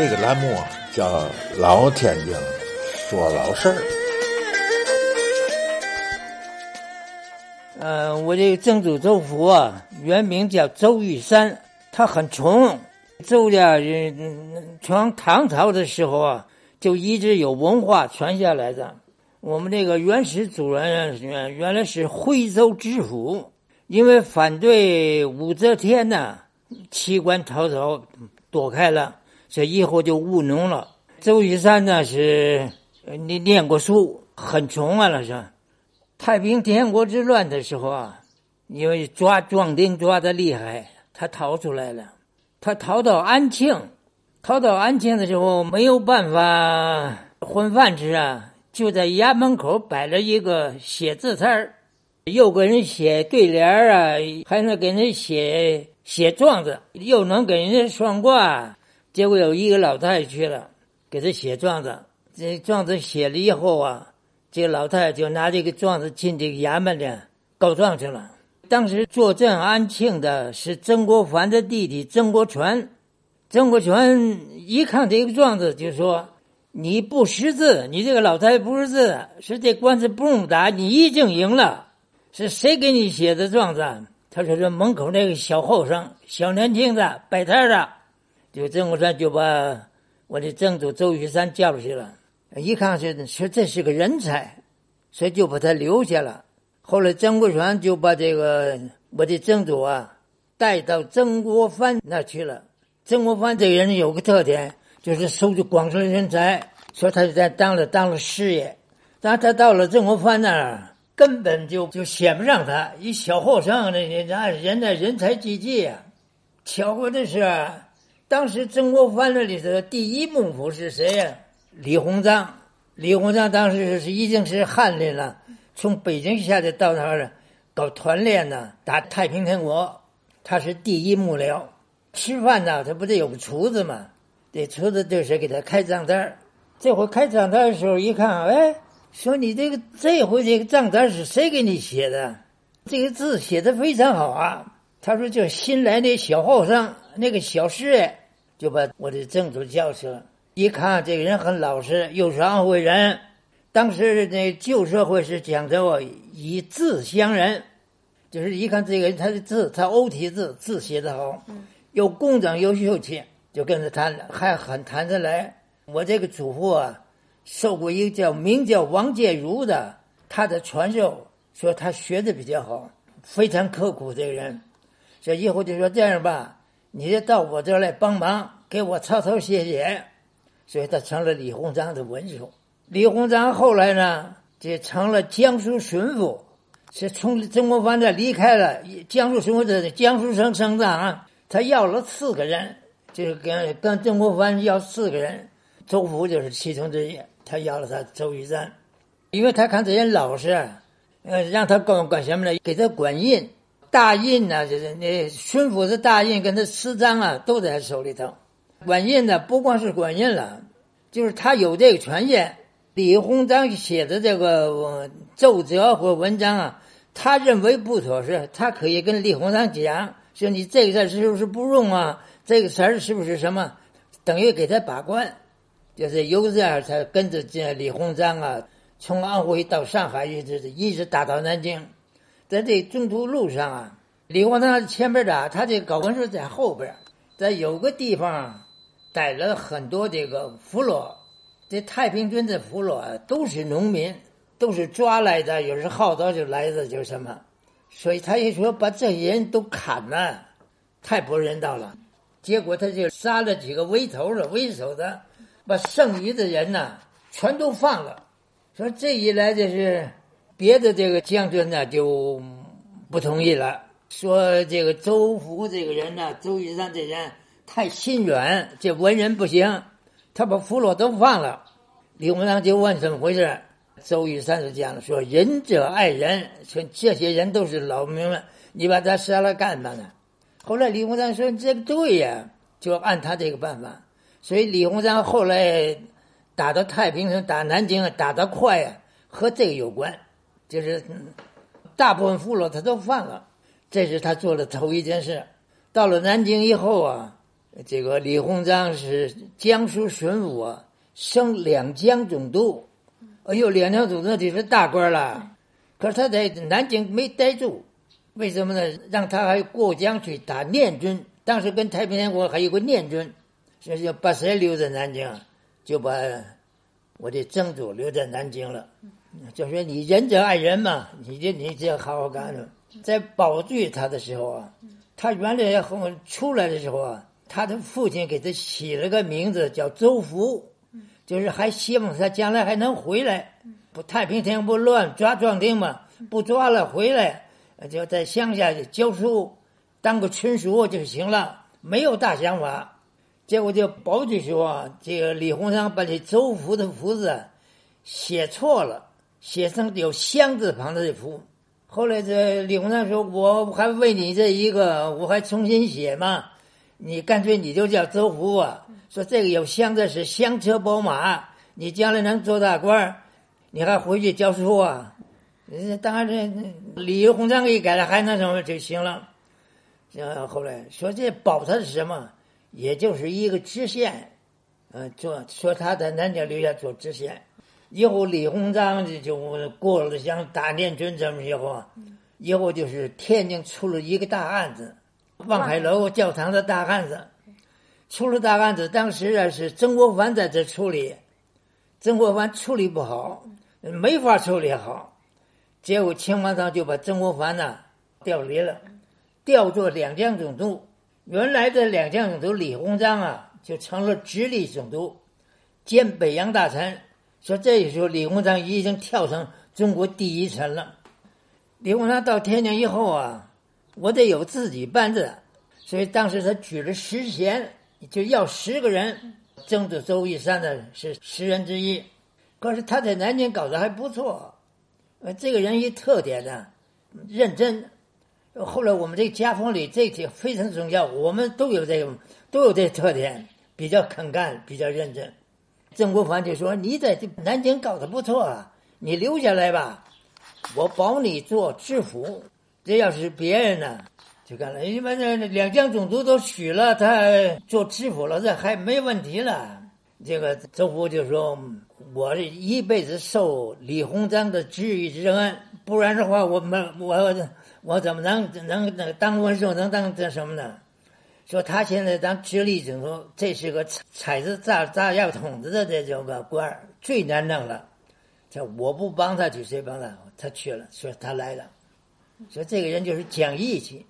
这个栏目啊叫“老天津说老事儿”。呃，我这个曾祖周福啊，原名叫周玉山，他很穷。周家人从唐朝的时候啊，就一直有文化传下来的。我们这个原始主人原原来是徽州知府，因为反对武则天呢，弃官逃走，躲开了。这以后就务农了。周玉山呢是念念过书，很穷啊，那是。太平天国之乱的时候啊，因为抓壮丁抓的厉害，他逃出来了。他逃到安庆，逃到安庆的时候没有办法混饭吃啊，就在衙门口摆了一个写字摊儿，又给人写对联啊，还能给人写写状子，又能给人家算卦。结果有一个老太太去了，给他写状子。这状子写了以后啊，这个老太太就拿这个状子进这个衙门里告状去了。当时坐镇安庆的是曾国藩的弟弟曾国荃。曾国荃一看这个状子，就说：“你不识字，你这个老太太不识字，是这官司不用打，你已经赢了。是谁给你写的状子？”他说：“这门口那个小后生，小年轻的摆摊的。”就曾国荃就把我的曾祖周玉山叫出去了，一看是说这是个人才，所以就把他留下了。后来曾国荃就把这个我的曾祖啊带到曾国藩那去了。曾国藩这个人有个特点，就是收集广收人才，所以他就在当了当了师爷。但他到了曾国藩那儿，根本就就选不上他，一小后生，那人家人家人才济济啊。巧合的是。当时曾国藩那里头第一幕府是谁呀？李鸿章。李鸿章当时是已经是翰林了，从北京下来到那儿搞团练呢，打太平天国。他是第一幕僚。吃饭呢，他不得有个厨子嘛？这厨子就是给他开账单这回开账单的时候一看，哎，说你这个这回这个账单是谁给你写的？这个字写的非常好啊。他说就新来那小后生，那个小师爷。就把我的正主叫去了，一看这个人很老实，又是安徽人。当时那旧社会是讲究以字相人，就是一看这个人他的字，他欧体字，字写得好，又工整又秀气，就跟他谈，还很谈得来。我这个祖父啊，受过一个叫名叫王介如的，他的传授，说他学的比较好，非常刻苦。这个人，这以后就说这样吧。你得到我这儿来帮忙，给我抄抄写写，所以他成了李鸿章的文书。李鸿章后来呢，就成了江苏巡抚，是从曾国藩这离开了江苏巡抚的江苏省省长。他要了四个人，就是跟跟曾国藩要四个人，周福就是其中之一。他要了他周玉山，因为他看这人老实，呃，让他管管什么呢？给他管印。大印呢，就是那巡抚的大印跟他私章啊，都在他手里头。管印呢，不光是管印了，就是他有这个权限。李鸿章写的这个奏折或文章啊，他认为不妥适，他可以跟李鸿章讲，说你这个事是不是不用啊？这个词儿是不是什么？等于给他把关，就是由这样才跟着这李鸿章啊，从安徽到上海一直一直打到南京。在这中途路上啊，李鸿章前边的，他这高文书在后边，在有个地方逮了很多这个俘虏，这太平军的俘虏啊都是农民，都是抓来的，有时号召就来的，就什么，所以他一说把这些人都砍了，太不人道了。结果他就杀了几个为头的、为首的，把剩余的人呢全都放了。说这一来就是。别的这个将军呢就不同意了，说这个周福这个人呢，周玉山这人太心软，这文人不行，他把俘虏都放了。李鸿章就问怎么回事，周玉山就讲了，说仁者爱人，说这些人都是老兵们，你把他杀了干嘛呢？后来李鸿章说这个对呀，就按他这个办法。所以李鸿章后来打到太平城、打南京打得快呀，和这个有关。就是大部分俘虏他都放了，这是他做的头一件事。到了南京以后啊，这个李鸿章是江苏巡抚啊，升两江总督。哎呦，两江总督就是大官了。可是他在南京没待住，为什么呢？让他还过江去打念军。当时跟太平天国还有个念军，所以把谁留在南京，就把我的曾祖留在南京了。就说你仁者爱人嘛，你这你这好好干着。在保罪他的时候啊，他原来后出来的时候啊，他的父亲给他起了个名字叫周福，就是还希望他将来还能回来。不太平天不乱抓壮丁嘛，不抓了回来，就在乡下教书，当个村书就行了，没有大想法。结果就保举时候啊，这个李鸿章把这周福的福字写错了，写成有香字旁的福。后来这李鸿章说：“我还为你这一个，我还重新写嘛？你干脆你就叫周福啊。说这个有香字是香车宝马，你将来能做大官你还回去教书啊？当然，这李鸿章给改了，还能什么就行了。呃，后来说这保他是什么？也就是一个知县，嗯，做说他在南京留下做知县。以后李鸿章就过了像大念军这么以后，以后就是天津出了一个大案子，望海楼教堂的大案子，出了大案子。当时啊是曾国藩在这处理，曾国藩处理不好，没法处理好，结果清王朝就把曾国藩呐调离了，调做两江总督。原来的两江总督李鸿章啊就成了直隶总督，兼北洋大臣。说这时候，李鸿章已经跳上中国第一层了。李鸿章到天津以后啊，我得有自己班子，所以当时他举了十贤，就要十个人。曾祖周玉山呢是十人之一。可是他在南京搞得还不错，呃，这个人一特点呢，认真。后来我们这个家风里这些非常重要，我们都有这个都有这特点，比较肯干，比较认真。曾国藩就说：“你在南京搞得不错啊，你留下来吧，我保你做知府。这要是别人呢，就干了。因为那两江总督都许了他做知府了，这还没问题了。这个周福就说：‘我这一辈子受李鸿章的知遇之恩，不然的话，我们我我怎么能能能当文书，能当这什么呢？’”说他现在当直隶总督，这是个踩着炸炸药桶子的这种个官儿，最难弄了。这我不帮他去，谁帮他？他去了，说他来了。说这个人就是讲义气。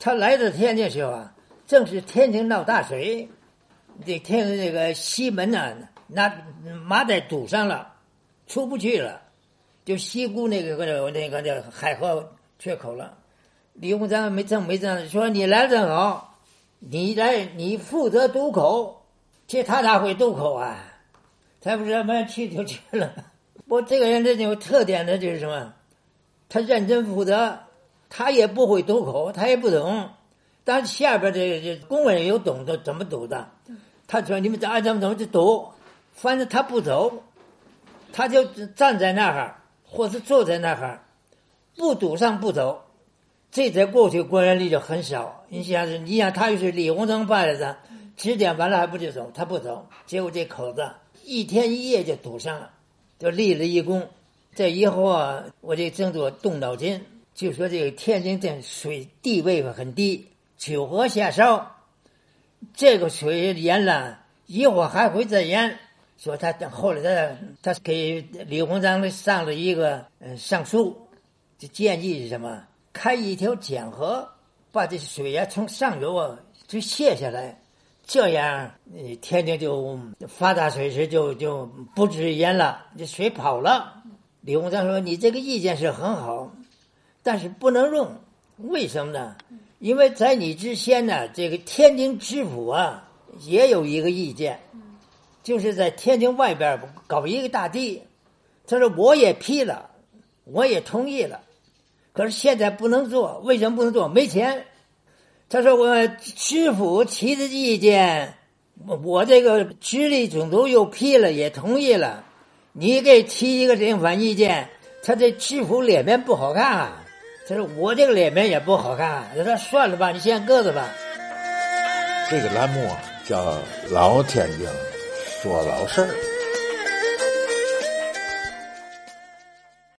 他来到天津时候啊，正是天津闹大水，这天津这个西门呢，那马仔堵上了，出不去了，就西沽那个那个那个叫海河缺口了。李鸿章没正没正，说你来正好。你来，你负责渡口，其实他哪会渡口啊？他不是么去就去了。我这个人这有特点的就是什么？他认真负责，他也不会渡口，他也不懂。但是下边这这工人有懂得怎么堵的。他说：“你们怎怎么怎么去堵？反正他不走，他就站在那儿，或是坐在那儿，不堵上不走。”这在过去官员里就很少。你想是，你想他又是李鸿章派来的，指点完了还不就走？他不走，结果这口子一天一夜就堵上了，就立了一功。这以后啊，我这正做动脑筋，就说这个天津这水地位很低，九河下梢，这个水淹了，以后还会再淹。说他后来他他给李鸿章上了一个嗯上书，这建议是什么？开一条简河，把这水呀从上游啊就泄下来，这样天津就发大水时就就不止淹了，这水跑了。李鸿章说：“你这个意见是很好，但是不能用。为什么呢？因为在你之前呢，这个天津知府啊也有一个意见，就是在天津外边搞一个大地。他说我也批了，我也同意了。”可是现在不能做，为什么不能做？没钱。他说：“我知府提的意见，我这个直隶总督又批了，也同意了。你给提一个这反意见，他这知府脸面不好看啊。他说我这个脸面也不好看。他说算了吧，你先搁着吧。”这个栏目啊叫“老天津说老事儿”。